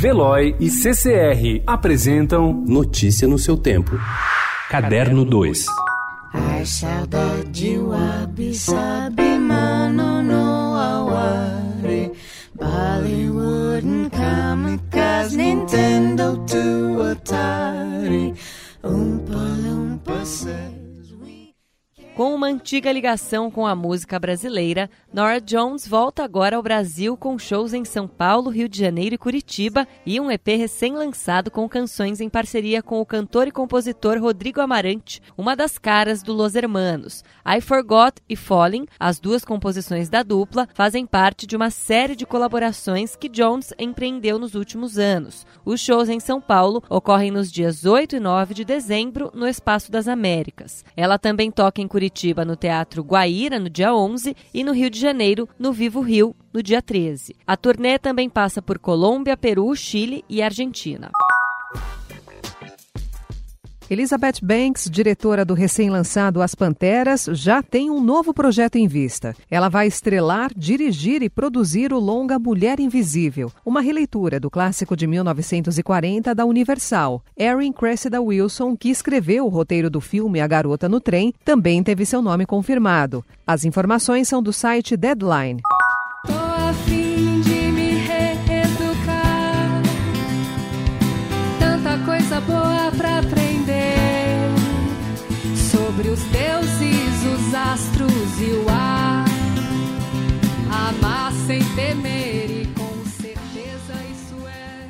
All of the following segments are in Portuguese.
Veloy e CCR apresentam Notícia no seu tempo. Caderno 2. Ai, saudade, wabi, sabe, mano, no aware. Bollywood, kamikaze, Nintendo Com uma antiga ligação com a música brasileira, Nora Jones volta agora ao Brasil com shows em São Paulo, Rio de Janeiro e Curitiba e um EP recém-lançado com canções em parceria com o cantor e compositor Rodrigo Amarante, uma das caras do Los Hermanos. I Forgot e Falling, as duas composições da dupla, fazem parte de uma série de colaborações que Jones empreendeu nos últimos anos. Os shows em São Paulo ocorrem nos dias 8 e 9 de dezembro no Espaço das Américas. Ela também toca em Curitiba no Teatro Guaíra no dia 11 e no Rio de Janeiro no Vivo Rio no dia 13. A turnê também passa por Colômbia, Peru, Chile e Argentina. Elizabeth Banks, diretora do recém-lançado As Panteras, já tem um novo projeto em vista. Ela vai estrelar, dirigir e produzir o longa Mulher Invisível, uma releitura do clássico de 1940 da Universal. Erin Cressida Wilson, que escreveu o roteiro do filme A Garota no Trem, também teve seu nome confirmado. As informações são do site Deadline. Astros e o ar. Amar sem temer e com certeza isso é.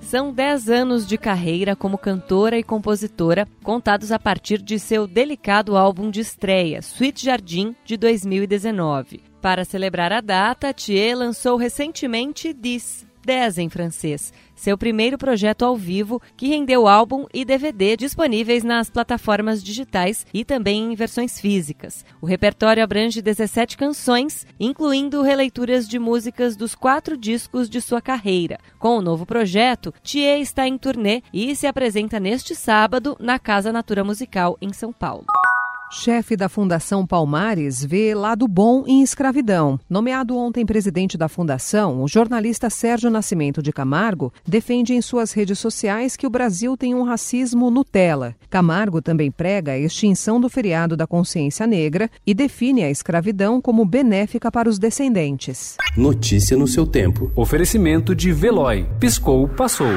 São 10 anos de carreira como cantora e compositora, contados a partir de seu delicado álbum de estreia, Sweet Jardim, de 2019. Para celebrar a data, Thier lançou recentemente This, 10 em francês, seu primeiro projeto ao vivo que rendeu álbum e DVD disponíveis nas plataformas digitais e também em versões físicas. O repertório abrange 17 canções, incluindo releituras de músicas dos quatro discos de sua carreira. Com o novo projeto, Thier está em turnê e se apresenta neste sábado na Casa Natura Musical em São Paulo. Chefe da Fundação Palmares vê lado bom em escravidão. Nomeado ontem presidente da fundação, o jornalista Sérgio Nascimento de Camargo defende em suas redes sociais que o Brasil tem um racismo Nutella. Camargo também prega a extinção do feriado da consciência negra e define a escravidão como benéfica para os descendentes. Notícia no seu tempo. Oferecimento de Veloy. Piscou, passou.